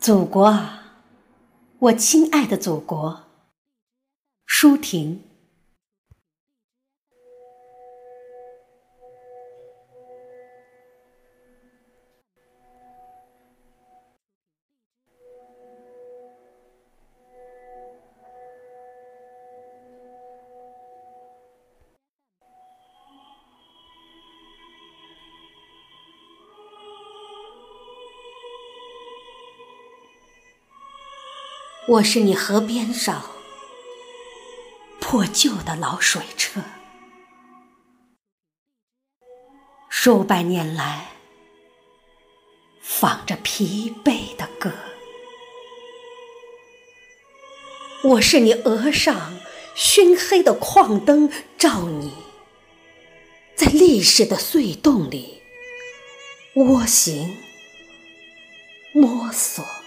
祖国啊，我亲爱的祖国，舒婷。我是你河边上破旧的老水车，数百年来放着疲惫的歌。我是你额上熏黑的矿灯，照你在历史的隧洞里蜗行摸索。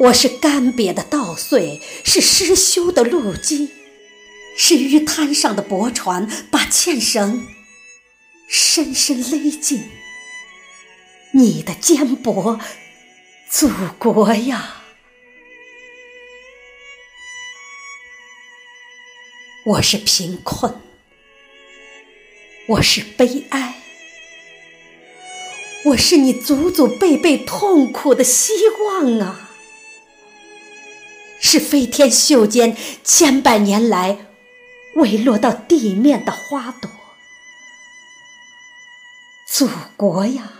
我是干瘪的稻穗，是失修的路基，是鱼滩上的驳船，把纤绳深深勒进你的肩膊，祖国呀！我是贫困，我是悲哀，我是你祖祖辈辈痛苦的希望啊！是飞天袖间千百年来未落到地面的花朵，祖国呀！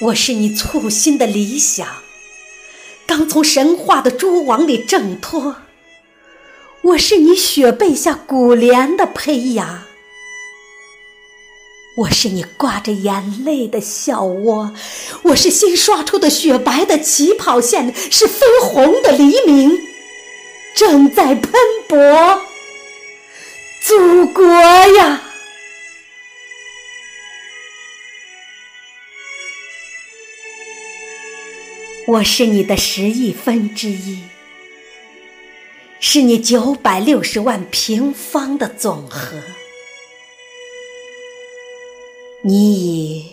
我是你簇新的理想，刚从神话的蛛网里挣脱；我是你雪被下古莲的胚芽。我是你挂着眼泪的笑窝，我是新刷出的雪白的起跑线，是绯红的黎明，正在喷薄，祖国呀！我是你的十亿分之一，是你九百六十万平方的总和。你以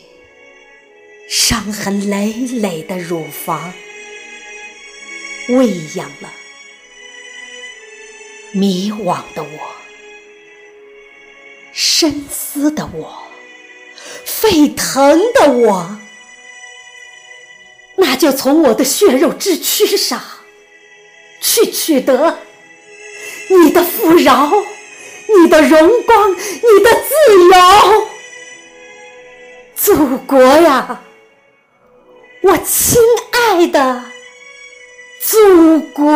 伤痕累累的乳房喂养了迷惘的我、深思的我、沸腾的我，那就从我的血肉之躯上去取得你的富饶、你的荣光、你的自由。祖国呀，我亲爱的祖国。